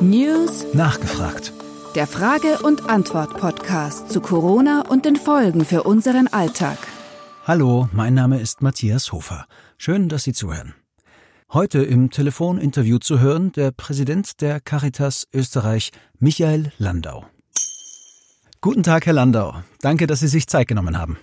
News Nachgefragt. Der Frage- und Antwort-Podcast zu Corona und den Folgen für unseren Alltag. Hallo, mein Name ist Matthias Hofer. Schön, dass Sie zuhören. Heute im Telefoninterview zu hören der Präsident der Caritas Österreich, Michael Landau. Guten Tag, Herr Landau. Danke, dass Sie sich Zeit genommen haben.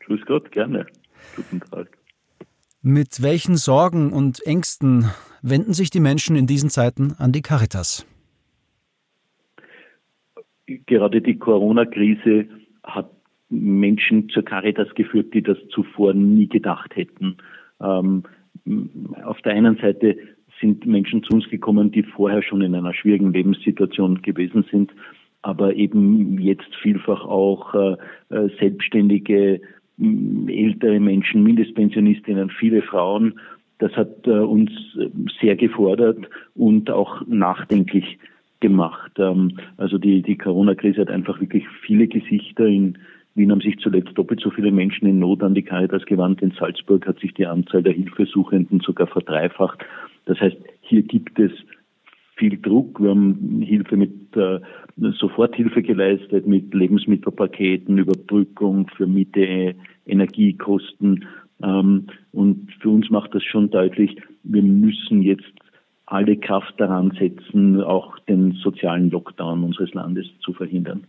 Grüß Gott, gerne. Guten Tag. Mit welchen Sorgen und Ängsten wenden sich die Menschen in diesen Zeiten an die Caritas? Gerade die Corona-Krise hat Menschen zur Caritas geführt, die das zuvor nie gedacht hätten. Ähm, auf der einen Seite sind Menschen zu uns gekommen, die vorher schon in einer schwierigen Lebenssituation gewesen sind, aber eben jetzt vielfach auch äh, äh selbstständige ältere Menschen, Mindestpensionistinnen, viele Frauen. Das hat äh, uns sehr gefordert und auch nachdenklich gemacht. Ähm, also die, die Corona-Krise hat einfach wirklich viele Gesichter. In Wien haben sich zuletzt doppelt so viele Menschen in Not an die Caritas gewandt. In Salzburg hat sich die Anzahl der Hilfesuchenden sogar verdreifacht. Das heißt, hier gibt es viel Druck. Wir haben Hilfe mit äh, Soforthilfe geleistet, mit Lebensmittelpaketen, Überbrückung für Miete, Energiekosten. Ähm, und für uns macht das schon deutlich, wir müssen jetzt alle Kraft daran setzen, auch den sozialen Lockdown unseres Landes zu verhindern.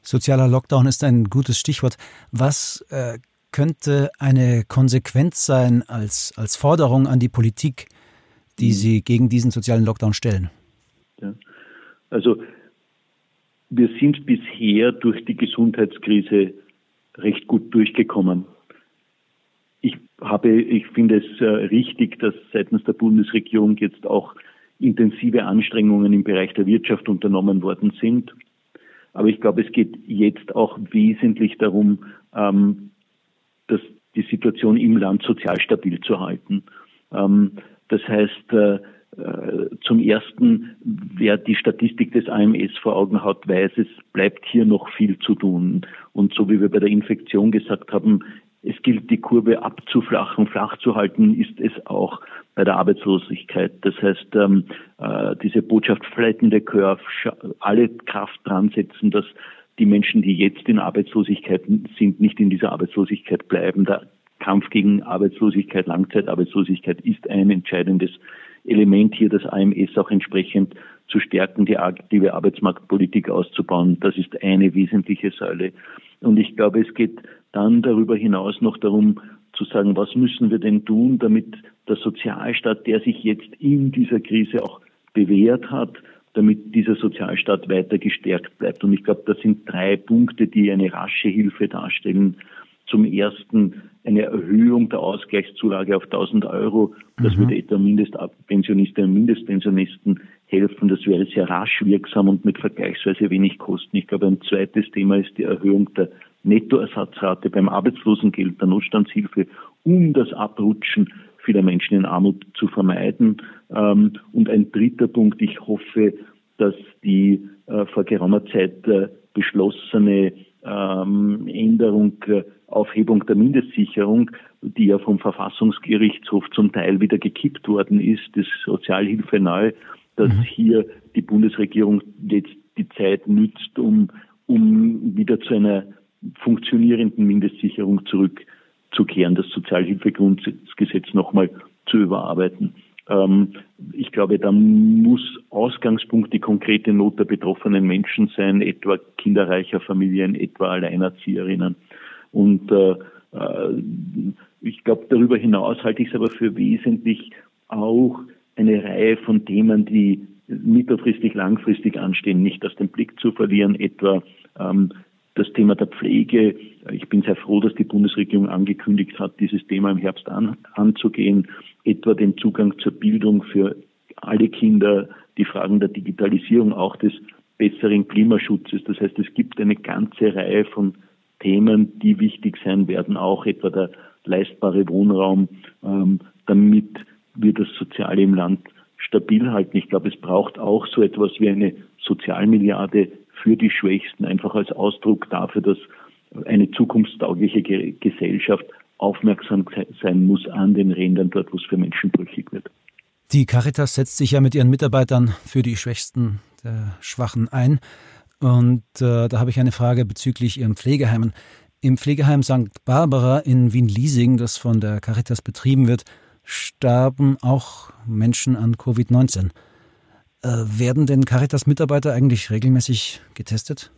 Sozialer Lockdown ist ein gutes Stichwort. Was äh, könnte eine Konsequenz sein als, als Forderung an die Politik, die. Sie gegen diesen sozialen Lockdown stellen? Ja. Also wir sind bisher durch die Gesundheitskrise recht gut durchgekommen. Ich habe, ich finde es äh, richtig, dass seitens der Bundesregierung jetzt auch intensive Anstrengungen im Bereich der Wirtschaft unternommen worden sind. Aber ich glaube, es geht jetzt auch wesentlich darum, ähm, dass die Situation im Land sozial stabil zu halten. Ähm, das heißt, äh, äh, zum ersten, wer die Statistik des AMS vor Augen hat, weiß, es bleibt hier noch viel zu tun. Und so wie wir bei der Infektion gesagt haben, es gilt, die Kurve abzuflachen, flach zu halten, ist es auch bei der Arbeitslosigkeit. Das heißt, ähm, äh, diese Botschaft flattende Curve, alle Kraft dran setzen, dass die Menschen, die jetzt in Arbeitslosigkeit sind, nicht in dieser Arbeitslosigkeit bleiben. Der Kampf gegen Arbeitslosigkeit, Langzeitarbeitslosigkeit ist ein entscheidendes Element hier das AMS auch entsprechend zu stärken, die aktive Arbeitsmarktpolitik auszubauen. Das ist eine wesentliche Säule. Und ich glaube, es geht dann darüber hinaus noch darum zu sagen, was müssen wir denn tun, damit der Sozialstaat, der sich jetzt in dieser Krise auch bewährt hat, damit dieser Sozialstaat weiter gestärkt bleibt. Und ich glaube, das sind drei Punkte, die eine rasche Hilfe darstellen. Zum ersten eine Erhöhung der Ausgleichszulage auf 1000 Euro. Das mhm. würde etwa Mindestpensionistinnen und Mindestpensionisten helfen. Das wäre sehr rasch wirksam und mit vergleichsweise wenig Kosten. Ich glaube, ein zweites Thema ist die Erhöhung der Nettoersatzrate beim Arbeitslosengeld, der Notstandshilfe, um das Abrutschen vieler Menschen in Armut zu vermeiden. Ähm, und ein dritter Punkt, ich hoffe, dass die äh, vor geraumer Zeit äh, beschlossene ähm, Änderung äh, Aufhebung der Mindestsicherung, die ja vom Verfassungsgerichtshof zum Teil wieder gekippt worden ist, das Sozialhilfe neu, dass mhm. hier die Bundesregierung jetzt die Zeit nützt, um, um wieder zu einer funktionierenden Mindestsicherung zurückzukehren, das Sozialhilfegrundgesetz nochmal zu überarbeiten. Ähm, ich glaube, da muss Ausgangspunkt die konkrete Not der betroffenen Menschen sein, etwa kinderreicher Familien, etwa Alleinerzieherinnen. Und äh, äh, ich glaube, darüber hinaus halte ich es aber für wesentlich auch eine Reihe von Themen, die mittelfristig, langfristig anstehen, nicht aus dem Blick zu verlieren, etwa ähm, das Thema der Pflege. Ich bin sehr froh, dass die Bundesregierung angekündigt hat, dieses Thema im Herbst an, anzugehen, etwa den Zugang zur Bildung für alle Kinder, die Fragen der Digitalisierung, auch des besseren Klimaschutzes. Das heißt, es gibt eine ganze Reihe von Themen, die wichtig sein werden, auch etwa der leistbare Wohnraum, ähm, damit wir das Soziale im Land stabil halten. Ich glaube, es braucht auch so etwas wie eine Sozialmilliarde für die Schwächsten, einfach als Ausdruck dafür, dass eine zukunftstaugliche Gesellschaft aufmerksam sein muss an den Rändern, dort wo es für Menschen brüchig wird. Die Caritas setzt sich ja mit ihren Mitarbeitern für die Schwächsten der Schwachen ein. Und äh, da habe ich eine Frage bezüglich Ihren Pflegeheimen. Im Pflegeheim St. Barbara in Wien-Liesing, das von der Caritas betrieben wird, starben auch Menschen an Covid-19. Äh, werden denn Caritas-Mitarbeiter eigentlich regelmäßig getestet?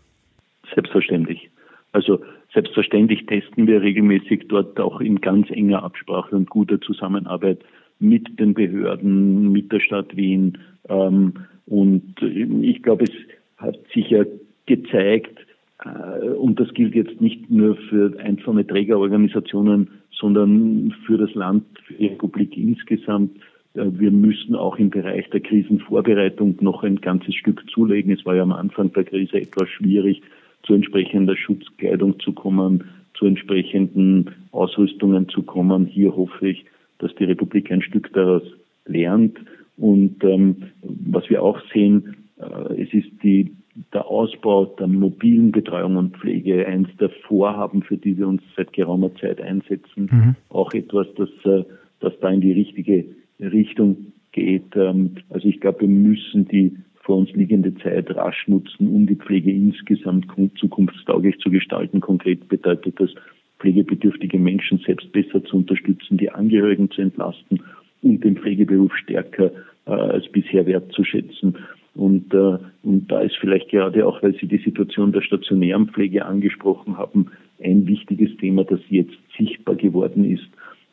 Selbstverständlich. Also selbstverständlich testen wir regelmäßig dort auch in ganz enger Absprache und guter Zusammenarbeit mit den Behörden, mit der Stadt Wien. Ähm, und ich glaube, es hat sich ja gezeigt, äh, und das gilt jetzt nicht nur für einzelne Trägerorganisationen, sondern für das Land, für die Republik insgesamt. Äh, wir müssen auch im Bereich der Krisenvorbereitung noch ein ganzes Stück zulegen. Es war ja am Anfang der Krise etwas schwierig, zu entsprechender Schutzkleidung zu kommen, zu entsprechenden Ausrüstungen zu kommen. Hier hoffe ich, dass die Republik ein Stück daraus lernt. Und ähm, was wir auch sehen, äh, es ist die, der Ausbau der mobilen Betreuung und Pflege eins der Vorhaben, für die wir uns seit geraumer Zeit einsetzen. Mhm. Auch etwas, das, äh, das da in die richtige Richtung geht. Ähm, also ich glaube, wir müssen die vor uns liegende Zeit rasch nutzen, um die Pflege insgesamt zukunftstauglich zu gestalten. Konkret bedeutet das, pflegebedürftige Menschen selbst besser zu unterstützen, die Angehörigen zu entlasten und den Pflegeberuf stärker äh, als bisher wertzuschätzen. Und, äh, und da ist vielleicht gerade auch, weil Sie die Situation der stationären Pflege angesprochen haben, ein wichtiges Thema, das jetzt sichtbar geworden ist.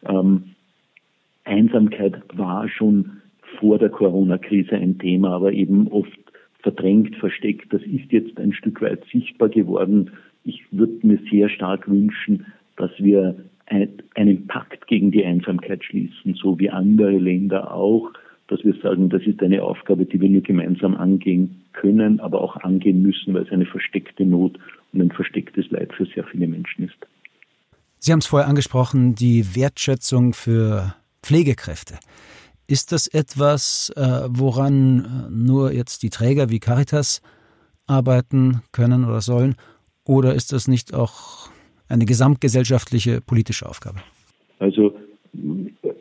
Ähm, Einsamkeit war schon vor der Corona-Krise ein Thema, aber eben oft verdrängt, versteckt. Das ist jetzt ein Stück weit sichtbar geworden. Ich würde mir sehr stark wünschen, dass wir einen Pakt gegen die Einsamkeit schließen, so wie andere Länder auch, dass wir sagen, das ist eine Aufgabe, die wir nur gemeinsam angehen können, aber auch angehen müssen, weil es eine versteckte Not und ein verstecktes Leid für sehr viele Menschen ist. Sie haben es vorher angesprochen, die Wertschätzung für Pflegekräfte. Ist das etwas, äh, woran äh, nur jetzt die Träger wie Caritas arbeiten können oder sollen? Oder ist das nicht auch eine gesamtgesellschaftliche politische Aufgabe? Also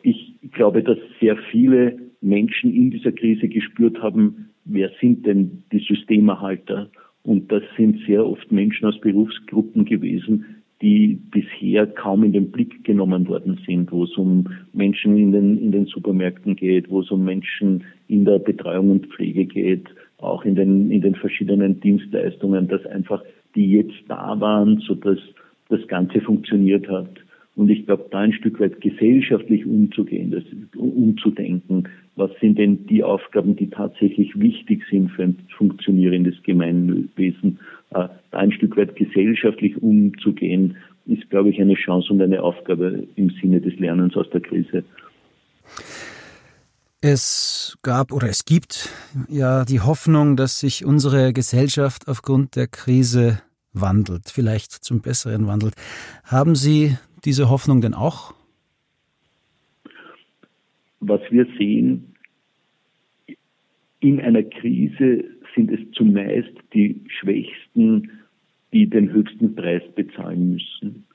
ich glaube, dass sehr viele Menschen in dieser Krise gespürt haben, wer sind denn die Systemerhalter? Und das sind sehr oft Menschen aus Berufsgruppen gewesen, die bisher kaum in den Blick genommen worden sind, wo es um Menschen in den, in den Supermärkten geht, wo es um Menschen in der Betreuung und Pflege geht, auch in den, in den verschiedenen Dienstleistungen, dass einfach die jetzt da waren, sodass das Ganze funktioniert hat. Und ich glaube, da ein Stück weit gesellschaftlich umzugehen, das, umzudenken, was sind denn die Aufgaben, die tatsächlich wichtig sind für ein funktionierendes Gemeinwesen, äh, da ein Stück weit gesellschaftlich umzugehen, ist, glaube ich, eine Chance und eine Aufgabe im Sinne des Lernens aus der Krise. Es gab oder es gibt ja die Hoffnung, dass sich unsere Gesellschaft aufgrund der Krise wandelt, vielleicht zum Besseren wandelt. Haben Sie diese Hoffnung denn auch? Was wir sehen, in einer Krise sind es zumeist die Schwächsten, die den höchsten Preis bezahlen müssen.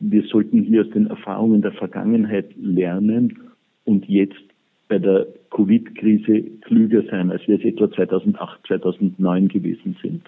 Wir sollten hier aus den Erfahrungen der Vergangenheit lernen und jetzt bei der Covid-Krise klüger sein, als wir es etwa 2008, 2009 gewesen sind.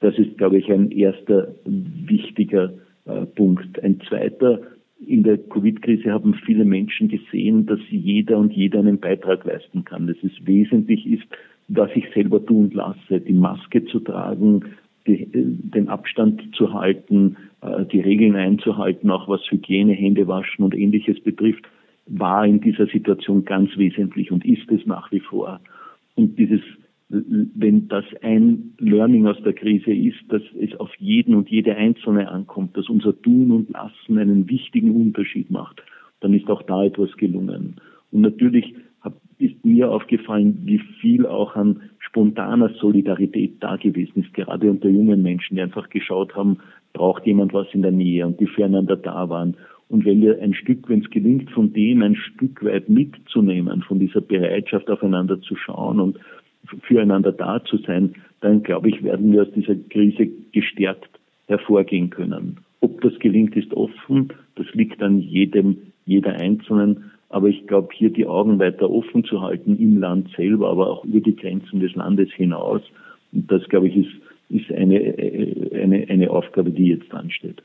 Das ist, glaube ich, ein erster wichtiger äh, Punkt. Ein zweiter, in der Covid-Krise haben viele Menschen gesehen, dass jeder und jeder einen Beitrag leisten kann. Dass es wesentlich ist, was ich selber tun lasse, die Maske zu tragen, die, den Abstand zu halten, äh, die Regeln einzuhalten, auch was Hygiene, Hände waschen und ähnliches betrifft, war in dieser Situation ganz wesentlich und ist es nach wie vor. Und dieses wenn das ein Learning aus der Krise ist, dass es auf jeden und jede Einzelne ankommt, dass unser Tun und Lassen einen wichtigen Unterschied macht, dann ist auch da etwas gelungen. Und natürlich ist mir aufgefallen, wie viel auch an spontaner Solidarität da gewesen ist, gerade unter jungen Menschen, die einfach geschaut haben, braucht jemand was in der Nähe und die füreinander da waren. Und wenn wir ein Stück, wenn es gelingt, von dem ein Stück weit mitzunehmen, von dieser Bereitschaft aufeinander zu schauen und füreinander da zu sein, dann glaube ich, werden wir aus dieser Krise gestärkt hervorgehen können. Ob das gelingt, ist offen. Das liegt an jedem, jeder Einzelnen. Aber ich glaube, hier die Augen weiter offen zu halten im Land selber, aber auch über die Grenzen des Landes hinaus, das, glaube ich, ist, ist eine, eine, eine Aufgabe, die jetzt ansteht.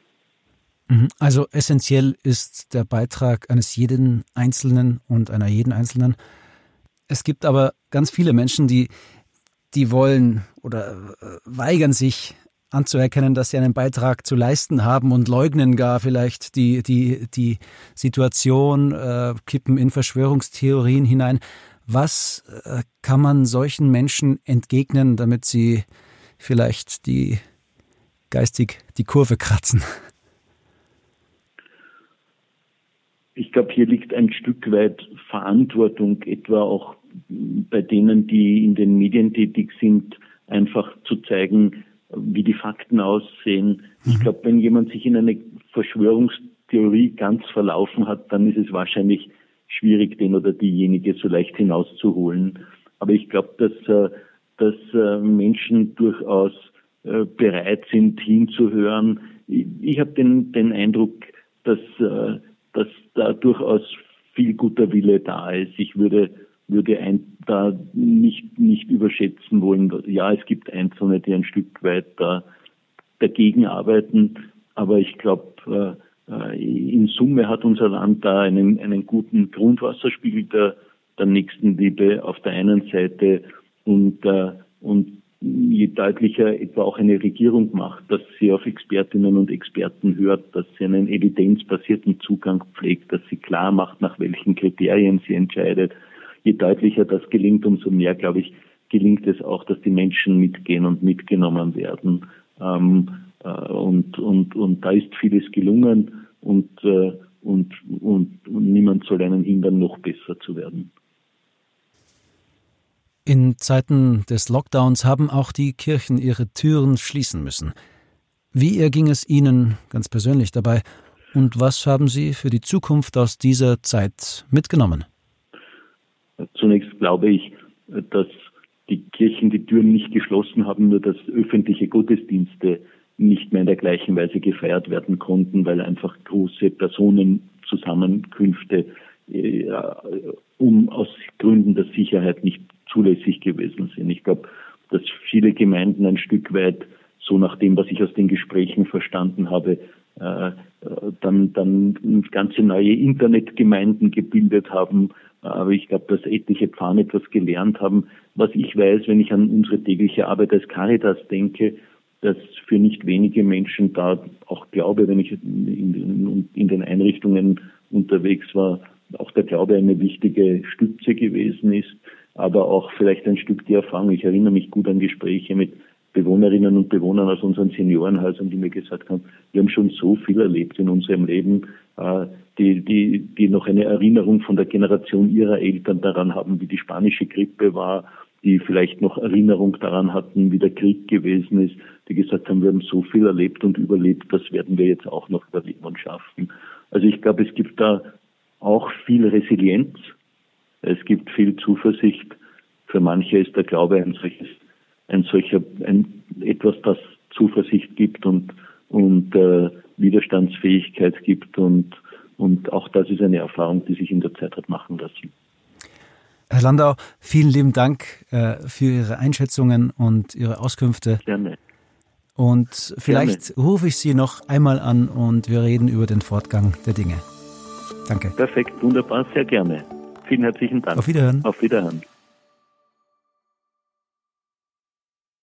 Mhm. Also essentiell ist der Beitrag eines jeden Einzelnen und einer jeden Einzelnen. Es gibt aber ganz viele Menschen, die, die wollen oder äh, weigern sich anzuerkennen, dass sie einen Beitrag zu leisten haben und leugnen gar vielleicht die, die, die Situation, äh, kippen in Verschwörungstheorien hinein. Was äh, kann man solchen Menschen entgegnen, damit sie vielleicht die geistig die Kurve kratzen? Ich glaube, hier liegt ein Stück weit Verantwortung, etwa auch bei denen, die in den Medien tätig sind, einfach zu zeigen, wie die Fakten aussehen. Ich mhm. glaube, wenn jemand sich in eine Verschwörungstheorie ganz verlaufen hat, dann ist es wahrscheinlich schwierig, den oder diejenige so leicht hinauszuholen. Aber ich glaube, dass, äh, dass äh, Menschen durchaus äh, bereit sind, hinzuhören. Ich habe den, den Eindruck, dass, dass da durchaus viel guter Wille da ist. Ich würde würde ein, da nicht, nicht überschätzen wollen. Ja, es gibt Einzelne, die ein Stück weit da dagegen arbeiten, aber ich glaube, äh, in Summe hat unser Land da einen, einen guten Grundwasserspiegel der, der Nächstenliebe auf der einen Seite und, äh, und je deutlicher etwa auch eine Regierung macht, dass sie auf Expertinnen und Experten hört, dass sie einen evidenzbasierten Zugang pflegt, dass sie klar macht, nach welchen Kriterien sie entscheidet, je deutlicher das gelingt, umso mehr, glaube ich, gelingt es auch, dass die Menschen mitgehen und mitgenommen werden. Ähm, äh, und, und, und da ist vieles gelungen und, äh, und, und, und niemand soll einen hindern, noch besser zu werden. In Zeiten des Lockdowns haben auch die Kirchen ihre Türen schließen müssen. Wie erging es Ihnen ganz persönlich dabei und was haben Sie für die Zukunft aus dieser Zeit mitgenommen? Zunächst glaube ich, dass die Kirchen die Türen nicht geschlossen haben, nur dass öffentliche Gottesdienste nicht mehr in der gleichen Weise gefeiert werden konnten, weil einfach große Personenzusammenkünfte äh, um aus Gründen der Sicherheit nicht zulässig gewesen sind. Ich glaube, dass viele Gemeinden ein Stück weit, so nach dem, was ich aus den Gesprächen verstanden habe, äh, dann, dann ganze neue Internetgemeinden gebildet haben, aber ich glaube, dass etliche Pfarrer etwas gelernt haben. Was ich weiß, wenn ich an unsere tägliche Arbeit als Caritas denke, dass für nicht wenige Menschen da auch Glaube, wenn ich in, in den Einrichtungen unterwegs war, auch der Glaube eine wichtige Stütze gewesen ist, aber auch vielleicht ein Stück die Erfahrung. Ich erinnere mich gut an Gespräche mit Bewohnerinnen und Bewohnern aus unseren Seniorenhäusern, die mir gesagt haben, wir haben schon so viel erlebt in unserem Leben, äh, die, die, die noch eine Erinnerung von der Generation ihrer Eltern daran haben, wie die spanische Grippe war, die vielleicht noch Erinnerung daran hatten, wie der Krieg gewesen ist, die gesagt haben, wir haben so viel erlebt und überlebt, das werden wir jetzt auch noch überleben und schaffen. Also ich glaube, es gibt da auch viel Resilienz, es gibt viel Zuversicht. Für manche ist der Glaube ein solches ein solcher, ein, etwas, das Zuversicht gibt und, und äh, Widerstandsfähigkeit gibt und, und auch das ist eine Erfahrung, die sich in der Zeit hat machen lassen. Herr Landau, vielen lieben Dank äh, für Ihre Einschätzungen und Ihre Auskünfte. Gerne. Und vielleicht Gerne. rufe ich Sie noch einmal an und wir reden über den Fortgang der Dinge. Danke. Perfekt, wunderbar, sehr gerne. Vielen herzlichen Dank. Auf Wiederhören. Auf Wiederhören.